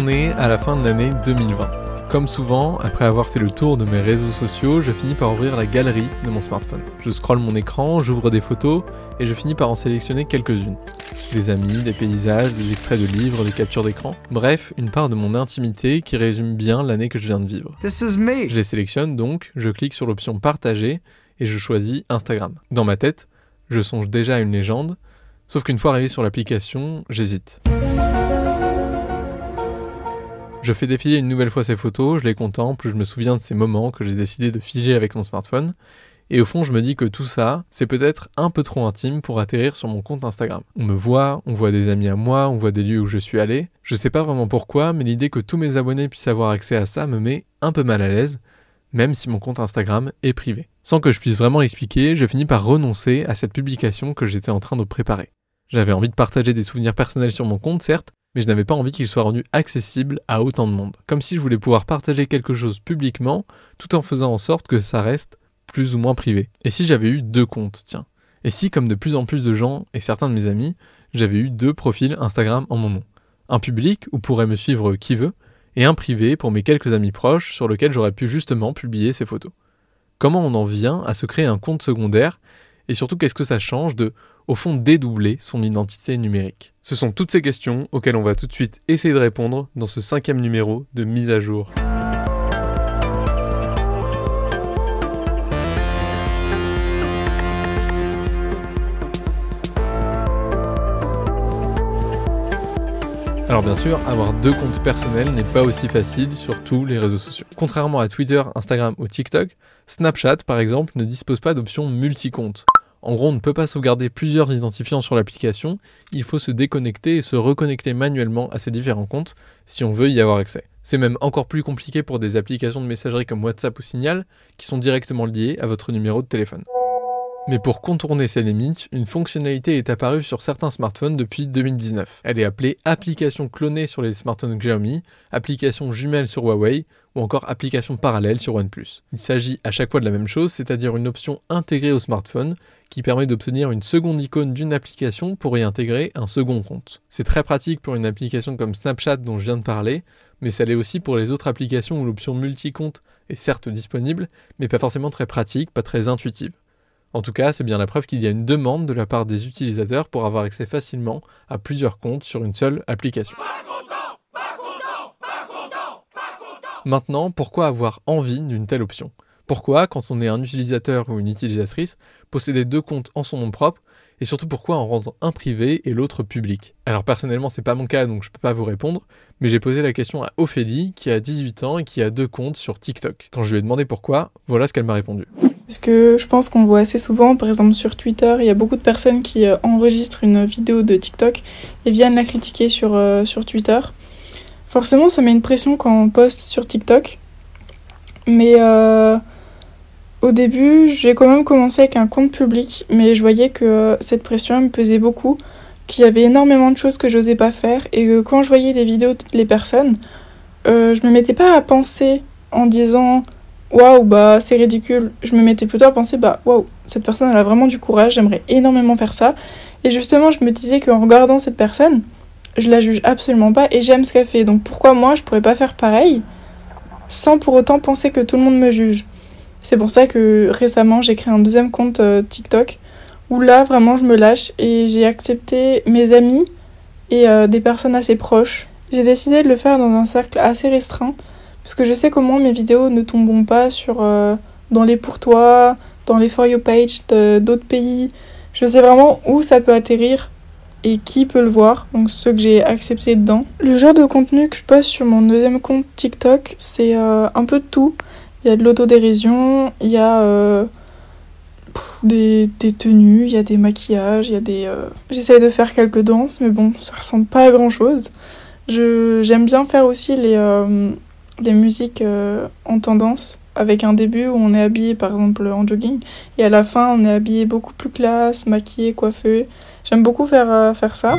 On est à la fin de l'année 2020. Comme souvent, après avoir fait le tour de mes réseaux sociaux, je finis par ouvrir la galerie de mon smartphone. Je scrolle mon écran, j'ouvre des photos et je finis par en sélectionner quelques-unes. Des amis, des paysages, des extraits de livres, des captures d'écran. Bref, une part de mon intimité qui résume bien l'année que je viens de vivre. Je les sélectionne donc, je clique sur l'option partager et je choisis Instagram. Dans ma tête, je songe déjà à une légende, sauf qu'une fois arrivé sur l'application, j'hésite. Je fais défiler une nouvelle fois ces photos, je les contemple, je me souviens de ces moments que j'ai décidé de figer avec mon smartphone, et au fond je me dis que tout ça, c'est peut-être un peu trop intime pour atterrir sur mon compte Instagram. On me voit, on voit des amis à moi, on voit des lieux où je suis allé, je sais pas vraiment pourquoi, mais l'idée que tous mes abonnés puissent avoir accès à ça me met un peu mal à l'aise, même si mon compte Instagram est privé. Sans que je puisse vraiment l'expliquer, je finis par renoncer à cette publication que j'étais en train de préparer. J'avais envie de partager des souvenirs personnels sur mon compte, certes, mais je n'avais pas envie qu'il soit rendu accessible à autant de monde. Comme si je voulais pouvoir partager quelque chose publiquement, tout en faisant en sorte que ça reste plus ou moins privé. Et si j'avais eu deux comptes, tiens Et si, comme de plus en plus de gens et certains de mes amis, j'avais eu deux profils Instagram en mon nom Un public où pourrait me suivre qui veut, et un privé pour mes quelques amis proches sur lequel j'aurais pu justement publier ces photos. Comment on en vient à se créer un compte secondaire et surtout qu'est-ce que ça change de, au fond, dédoubler son identité numérique? Ce sont toutes ces questions auxquelles on va tout de suite essayer de répondre dans ce cinquième numéro de mise à jour. Alors bien sûr, avoir deux comptes personnels n'est pas aussi facile sur tous les réseaux sociaux. Contrairement à Twitter, Instagram ou TikTok, Snapchat par exemple ne dispose pas d'option multi-compte. En gros, on ne peut pas sauvegarder plusieurs identifiants sur l'application, il faut se déconnecter et se reconnecter manuellement à ces différents comptes si on veut y avoir accès. C'est même encore plus compliqué pour des applications de messagerie comme WhatsApp ou Signal qui sont directement liées à votre numéro de téléphone. Mais pour contourner ces limites, une fonctionnalité est apparue sur certains smartphones depuis 2019. Elle est appelée application clonée sur les smartphones Xiaomi, application jumelle sur Huawei ou encore application parallèle sur OnePlus. Il s'agit à chaque fois de la même chose, c'est-à-dire une option intégrée au smartphone qui permet d'obtenir une seconde icône d'une application pour y intégrer un second compte. C'est très pratique pour une application comme Snapchat dont je viens de parler, mais ça l'est aussi pour les autres applications où l'option multi-compte est certes disponible, mais pas forcément très pratique, pas très intuitive. En tout cas, c'est bien la preuve qu'il y a une demande de la part des utilisateurs pour avoir accès facilement à plusieurs comptes sur une seule application. Maintenant, pourquoi avoir envie d'une telle option? Pourquoi, quand on est un utilisateur ou une utilisatrice, posséder deux comptes en son nom propre? Et surtout pourquoi en rendre un privé et l'autre public? Alors personnellement c'est pas mon cas donc je peux pas vous répondre, mais j'ai posé la question à Ophélie qui a 18 ans et qui a deux comptes sur TikTok. Quand je lui ai demandé pourquoi, voilà ce qu'elle m'a répondu. Parce que je pense qu'on voit assez souvent, par exemple sur Twitter, il y a beaucoup de personnes qui euh, enregistrent une vidéo de TikTok et viennent la critiquer sur, euh, sur Twitter. Forcément, ça met une pression quand on poste sur TikTok. Mais euh, au début, j'ai quand même commencé avec un compte public, mais je voyais que cette pression me pesait beaucoup, qu'il y avait énormément de choses que j'osais pas faire, et que quand je voyais les vidéos de toutes les personnes, je me mettais pas à penser en disant waouh, bah c'est ridicule. Je me mettais plutôt à penser, bah waouh, cette personne elle a vraiment du courage, j'aimerais énormément faire ça. Et justement, je me disais qu'en regardant cette personne, je la juge absolument pas et j'aime ce qu'elle fait. Donc pourquoi moi je pourrais pas faire pareil sans pour autant penser que tout le monde me juge? C'est pour ça que récemment j'ai créé un deuxième compte euh, TikTok où là vraiment je me lâche et j'ai accepté mes amis et euh, des personnes assez proches. J'ai décidé de le faire dans un cercle assez restreint parce que je sais comment mes vidéos ne tomberont pas sur, euh, dans les pour toi, dans les For You page d'autres pays. Je sais vraiment où ça peut atterrir et qui peut le voir, donc ceux que j'ai acceptés dedans. Le genre de contenu que je poste sur mon deuxième compte TikTok, c'est euh, un peu de tout. Il y a de l'autodérision, il y a euh, des, des, tenues, il y a des maquillages, il y a des... J'essaye de faire quelques danses, mais bon, ça ressemble pas à grand chose. J'aime bien faire aussi les les musiques euh, en tendance avec un début où on est habillé par exemple en jogging et à la fin on est habillé beaucoup plus classe, maquillé, coiffé. J'aime beaucoup faire, euh, faire ça.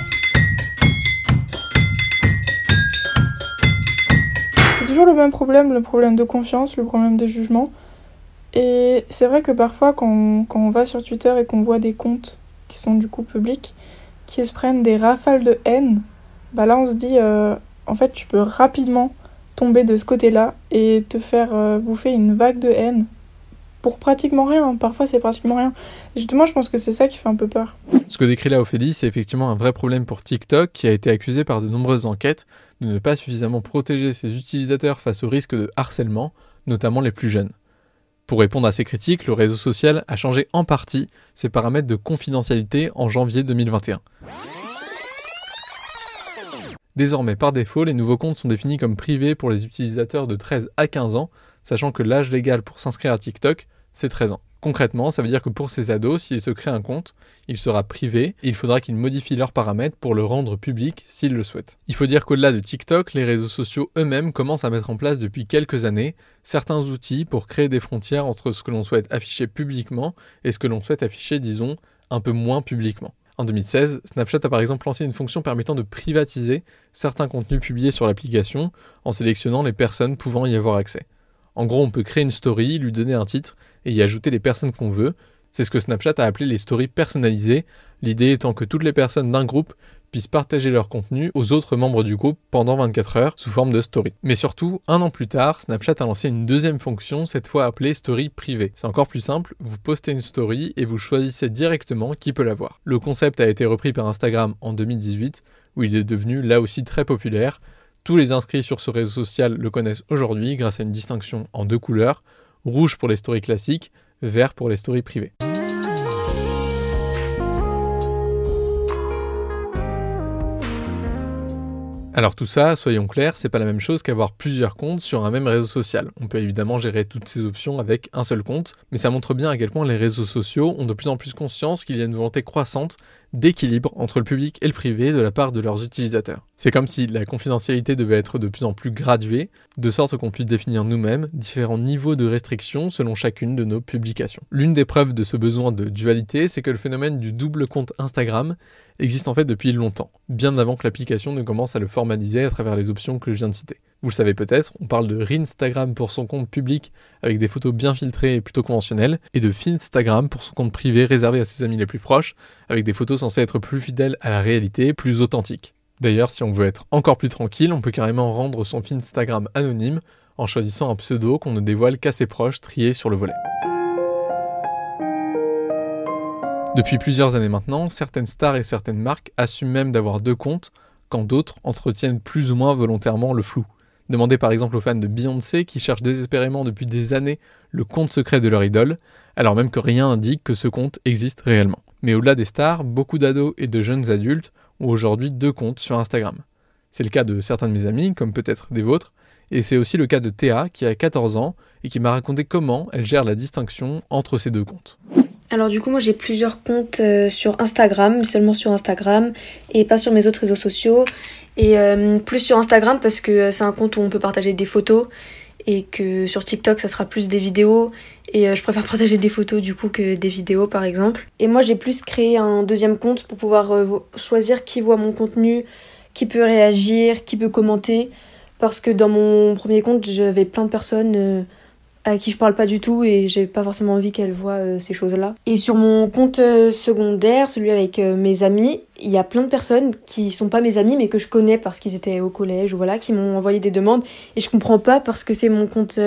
C'est toujours le même problème, le problème de confiance, le problème de jugement. Et c'est vrai que parfois quand on, quand on va sur Twitter et qu'on voit des comptes qui sont du coup publics, qui se prennent des rafales de haine, bah là on se dit euh, en fait, tu peux rapidement tomber de ce côté-là et te faire euh, bouffer une vague de haine pour pratiquement rien. Parfois, c'est pratiquement rien. justement, je pense que c'est ça qui fait un peu peur. Ce que décrit là Ophélie, c'est effectivement un vrai problème pour TikTok qui a été accusé par de nombreuses enquêtes de ne pas suffisamment protéger ses utilisateurs face au risque de harcèlement, notamment les plus jeunes. Pour répondre à ces critiques, le réseau social a changé en partie ses paramètres de confidentialité en janvier 2021. Désormais, par défaut, les nouveaux comptes sont définis comme privés pour les utilisateurs de 13 à 15 ans, sachant que l'âge légal pour s'inscrire à TikTok, c'est 13 ans. Concrètement, ça veut dire que pour ces ados, s'ils se créent un compte, il sera privé et il faudra qu'ils modifient leurs paramètres pour le rendre public s'ils le souhaitent. Il faut dire qu'au-delà de TikTok, les réseaux sociaux eux-mêmes commencent à mettre en place depuis quelques années certains outils pour créer des frontières entre ce que l'on souhaite afficher publiquement et ce que l'on souhaite afficher, disons, un peu moins publiquement. En 2016, Snapchat a par exemple lancé une fonction permettant de privatiser certains contenus publiés sur l'application en sélectionnant les personnes pouvant y avoir accès. En gros, on peut créer une story, lui donner un titre et y ajouter les personnes qu'on veut. C'est ce que Snapchat a appelé les stories personnalisées, l'idée étant que toutes les personnes d'un groupe puissent partager leur contenu aux autres membres du groupe pendant 24 heures sous forme de story. Mais surtout, un an plus tard, Snapchat a lancé une deuxième fonction, cette fois appelée story privée. C'est encore plus simple, vous postez une story et vous choisissez directement qui peut la voir. Le concept a été repris par Instagram en 2018, où il est devenu là aussi très populaire. Tous les inscrits sur ce réseau social le connaissent aujourd'hui grâce à une distinction en deux couleurs, rouge pour les stories classiques, vert pour les stories privées. Alors tout ça, soyons clairs, c'est pas la même chose qu'avoir plusieurs comptes sur un même réseau social. On peut évidemment gérer toutes ces options avec un seul compte, mais ça montre bien à quel point les réseaux sociaux ont de plus en plus conscience qu'il y a une volonté croissante d'équilibre entre le public et le privé de la part de leurs utilisateurs. C'est comme si la confidentialité devait être de plus en plus graduée, de sorte qu'on puisse définir nous-mêmes différents niveaux de restriction selon chacune de nos publications. L'une des preuves de ce besoin de dualité, c'est que le phénomène du double compte Instagram existe en fait depuis longtemps, bien avant que l'application ne commence à le formaliser à travers les options que je viens de citer. Vous le savez peut-être, on parle de Rinstagram pour son compte public avec des photos bien filtrées et plutôt conventionnelles, et de Finstagram pour son compte privé réservé à ses amis les plus proches, avec des photos censées être plus fidèles à la réalité, plus authentiques. D'ailleurs, si on veut être encore plus tranquille, on peut carrément rendre son Finstagram anonyme en choisissant un pseudo qu'on ne dévoile qu'à ses proches triés sur le volet. Depuis plusieurs années maintenant, certaines stars et certaines marques assument même d'avoir deux comptes, quand d'autres entretiennent plus ou moins volontairement le flou. Demandez par exemple aux fans de Beyoncé qui cherchent désespérément depuis des années le compte secret de leur idole, alors même que rien n'indique que ce compte existe réellement. Mais au-delà des stars, beaucoup d'ados et de jeunes adultes ont aujourd'hui deux comptes sur Instagram. C'est le cas de certains de mes amis, comme peut-être des vôtres, et c'est aussi le cas de Théa qui a 14 ans et qui m'a raconté comment elle gère la distinction entre ces deux comptes. Alors du coup moi j'ai plusieurs comptes euh, sur Instagram, seulement sur Instagram et pas sur mes autres réseaux sociaux. Et euh, plus sur Instagram parce que euh, c'est un compte où on peut partager des photos et que sur TikTok ça sera plus des vidéos et je préfère partager des photos du coup que des vidéos par exemple. Et moi j'ai plus créé un deuxième compte pour pouvoir choisir qui voit mon contenu, qui peut réagir, qui peut commenter parce que dans mon premier compte j'avais plein de personnes à qui je parle pas du tout et j'ai pas forcément envie qu'elle voit euh, ces choses-là. Et sur mon compte euh, secondaire, celui avec euh, mes amis, il y a plein de personnes qui sont pas mes amis mais que je connais parce qu'ils étaient au collège ou voilà, qui m'ont envoyé des demandes et je comprends pas parce que c'est mon compte.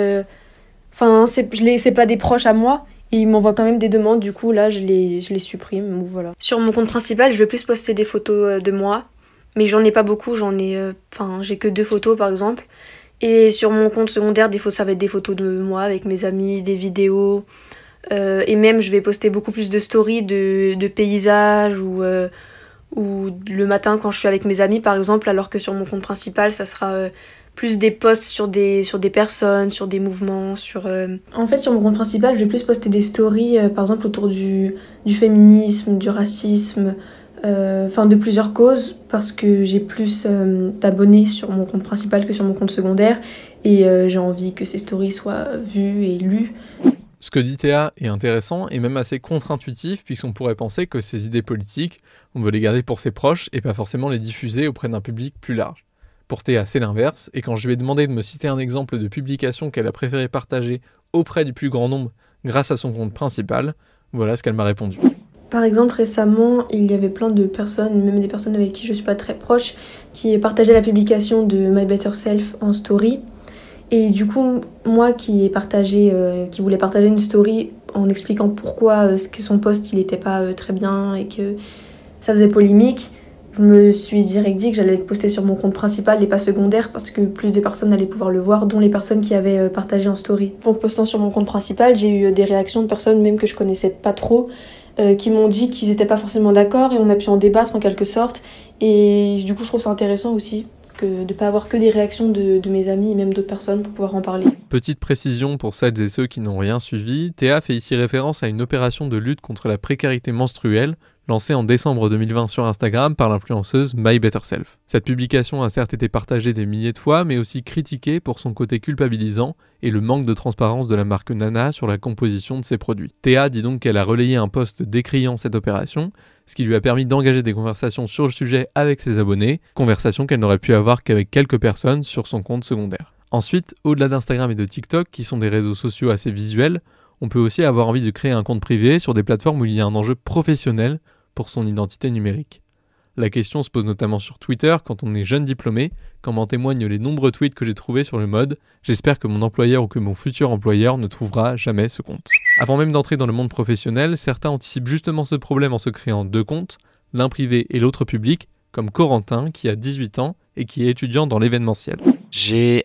Enfin, c'est, pas des proches à moi. Et ils m'envoient quand même des demandes, du coup là je les, je les supprime ou voilà. Sur mon compte principal, je vais plus poster des photos de moi, mais j'en ai pas beaucoup, j'en ai. Enfin, j'ai que deux photos par exemple. Et sur mon compte secondaire, des photos, ça va être des photos de moi avec mes amis, des vidéos. Euh, et même, je vais poster beaucoup plus de stories de, de paysages ou, euh, ou le matin quand je suis avec mes amis, par exemple, alors que sur mon compte principal, ça sera euh, plus des posts sur des, sur des personnes, sur des mouvements, sur... En fait, sur mon compte principal, je vais plus poster des stories, par exemple, autour du, du féminisme, du racisme, enfin de plusieurs causes parce que j'ai plus euh, d'abonnés sur mon compte principal que sur mon compte secondaire et euh, j'ai envie que ces stories soient vues et lues. Ce que dit Théa est intéressant et même assez contre-intuitif puisqu'on pourrait penser que ces idées politiques, on veut les garder pour ses proches et pas forcément les diffuser auprès d'un public plus large. Pour Théa, c'est l'inverse, et quand je lui ai demandé de me citer un exemple de publication qu'elle a préféré partager auprès du plus grand nombre grâce à son compte principal, voilà ce qu'elle m'a répondu. Par exemple, récemment, il y avait plein de personnes, même des personnes avec qui je suis pas très proche, qui partageaient la publication de My Better Self en story. Et du coup, moi qui euh, voulais partager une story en expliquant pourquoi euh, son post il était pas euh, très bien et que ça faisait polémique, je me suis direct dit que j'allais le poster sur mon compte principal et pas secondaire parce que plus de personnes allaient pouvoir le voir, dont les personnes qui avaient partagé en story. En postant sur mon compte principal, j'ai eu des réactions de personnes même que je connaissais pas trop qui m'ont dit qu'ils n'étaient pas forcément d'accord et on a pu en débattre en quelque sorte. Et du coup, je trouve ça intéressant aussi de ne pas avoir que des réactions de, de mes amis et même d'autres personnes pour pouvoir en parler. Petite précision pour celles et ceux qui n'ont rien suivi, Théa fait ici référence à une opération de lutte contre la précarité menstruelle lancée en décembre 2020 sur Instagram par l'influenceuse My Better Self. Cette publication a certes été partagée des milliers de fois, mais aussi critiquée pour son côté culpabilisant et le manque de transparence de la marque Nana sur la composition de ses produits. Théa dit donc qu'elle a relayé un post décriant cette opération, ce qui lui a permis d'engager des conversations sur le sujet avec ses abonnés, conversations qu'elle n'aurait pu avoir qu'avec quelques personnes sur son compte secondaire. Ensuite, au-delà d'Instagram et de TikTok, qui sont des réseaux sociaux assez visuels, on peut aussi avoir envie de créer un compte privé sur des plateformes où il y a un enjeu professionnel pour son identité numérique. La question se pose notamment sur Twitter quand on est jeune diplômé, comme en témoignent les nombreux tweets que j'ai trouvés sur le mode J'espère que mon employeur ou que mon futur employeur ne trouvera jamais ce compte. Avant même d'entrer dans le monde professionnel, certains anticipent justement ce problème en se créant deux comptes, l'un privé et l'autre public, comme Corentin qui a 18 ans et qui est étudiant dans l'événementiel. J'ai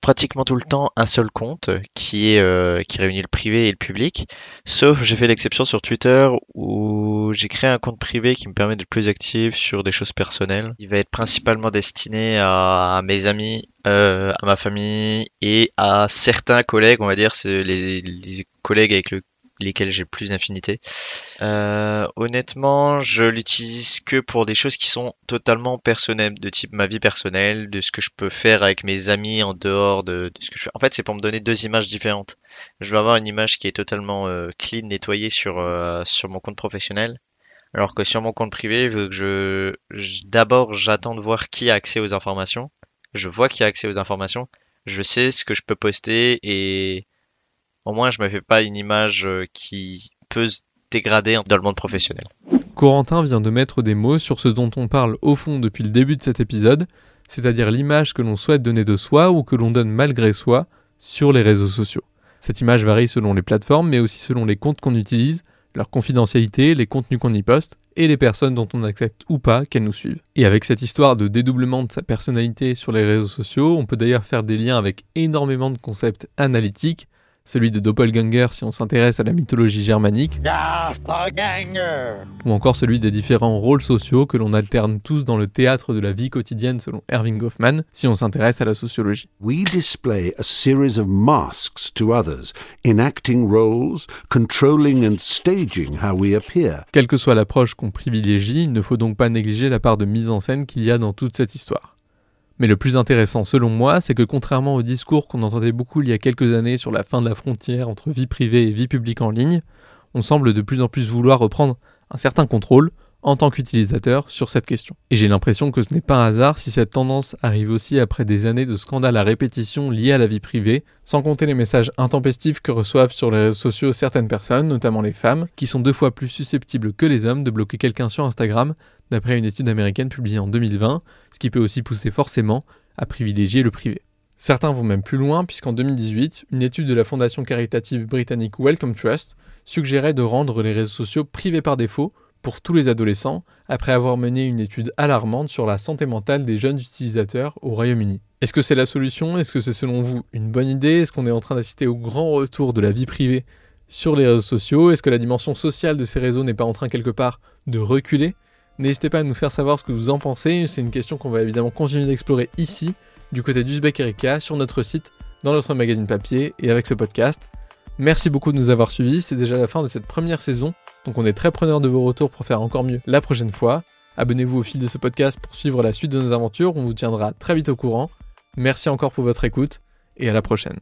pratiquement tout le temps un seul compte qui est euh, qui réunit le privé et le public. Sauf j'ai fait l'exception sur Twitter où j'ai créé un compte privé qui me permet d'être plus actif sur des choses personnelles. Il va être principalement destiné à, mes amis, euh, à ma famille et à certains collègues, on va dire, c'est les, les collègues avec le, lesquels j'ai plus d'infinité. Euh, honnêtement, je l'utilise que pour des choses qui sont totalement personnelles, de type ma vie personnelle, de ce que je peux faire avec mes amis en dehors de, ce que je fais. En fait, c'est pour me donner deux images différentes. Je veux avoir une image qui est totalement euh, clean, nettoyée sur euh, sur mon compte professionnel, alors que sur mon compte privé, je, je, je d'abord j'attends de voir qui a accès aux informations. Je vois qui a accès aux informations. Je sais ce que je peux poster et au moins je me fais pas une image euh, qui peut se dégrader dans le monde professionnel. Corentin vient de mettre des mots sur ce dont on parle au fond depuis le début de cet épisode, c'est-à-dire l'image que l'on souhaite donner de soi ou que l'on donne malgré soi sur les réseaux sociaux. Cette image varie selon les plateformes, mais aussi selon les comptes qu'on utilise, leur confidentialité, les contenus qu'on y poste, et les personnes dont on accepte ou pas qu'elles nous suivent. Et avec cette histoire de dédoublement de sa personnalité sur les réseaux sociaux, on peut d'ailleurs faire des liens avec énormément de concepts analytiques, celui de Doppelganger si on s'intéresse à la mythologie germanique, ou encore celui des différents rôles sociaux que l'on alterne tous dans le théâtre de la vie quotidienne selon Erving Goffman si on s'intéresse à la sociologie. We display a series of masks to others, enacting roles, controlling and staging how we appear. Quelle que soit l'approche qu'on privilégie, il ne faut donc pas négliger la part de mise en scène qu'il y a dans toute cette histoire. Mais le plus intéressant selon moi, c'est que contrairement au discours qu'on entendait beaucoup il y a quelques années sur la fin de la frontière entre vie privée et vie publique en ligne, on semble de plus en plus vouloir reprendre un certain contrôle en tant qu'utilisateur sur cette question. Et j'ai l'impression que ce n'est pas un hasard si cette tendance arrive aussi après des années de scandales à répétition liés à la vie privée, sans compter les messages intempestifs que reçoivent sur les réseaux sociaux certaines personnes, notamment les femmes, qui sont deux fois plus susceptibles que les hommes de bloquer quelqu'un sur Instagram, d'après une étude américaine publiée en 2020, ce qui peut aussi pousser forcément à privilégier le privé. Certains vont même plus loin puisqu'en 2018, une étude de la fondation caritative britannique Welcome Trust suggérait de rendre les réseaux sociaux privés par défaut pour tous les adolescents, après avoir mené une étude alarmante sur la santé mentale des jeunes utilisateurs au Royaume-Uni. Est-ce que c'est la solution? Est-ce que c'est selon vous une bonne idée? Est-ce qu'on est en train d'assister au grand retour de la vie privée sur les réseaux sociaux? Est-ce que la dimension sociale de ces réseaux n'est pas en train quelque part de reculer? N'hésitez pas à nous faire savoir ce que vous en pensez, c'est une question qu'on va évidemment continuer d'explorer ici, du côté d'Uzbek Erika, sur notre site, dans notre magazine papier et avec ce podcast. Merci beaucoup de nous avoir suivis, c'est déjà la fin de cette première saison. Donc on est très preneur de vos retours pour faire encore mieux la prochaine fois. Abonnez-vous au fil de ce podcast pour suivre la suite de nos aventures, on vous tiendra très vite au courant. Merci encore pour votre écoute et à la prochaine.